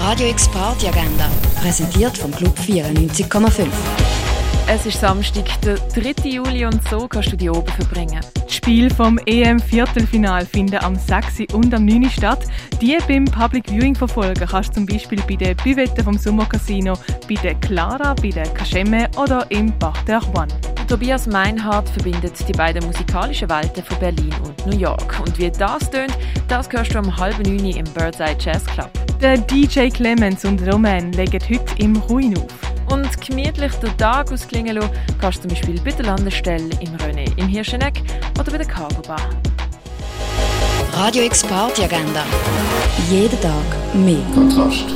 Radio X Party Agenda, präsentiert vom Club 94,5. Es ist Samstag, der 3. Juli und so kannst du die oben verbringen. Die Spiele vom EM-Viertelfinal finden am 6. und am 9. statt. Die beim Public Viewing verfolgen kannst du zum Beispiel bei den Büvetten vom Sommercasino, bei der Clara, bei der Kaschemme oder im Bach der One. Tobias Meinhardt verbindet die beiden musikalischen Welten von Berlin und New York. Und wie das tönt, das hörst du um halb neun im Birdseye Jazz Club. Der DJ Clemens und Roman legen heute im Ruin auf. Und gemütlich den Tag ausklingen lassen, kannst du zum Beispiel bei der Landestelle im René im Hirscheneck oder bei der Cargo Bar. Radio X Party Agenda. Jeden Tag mehr. Kontrast.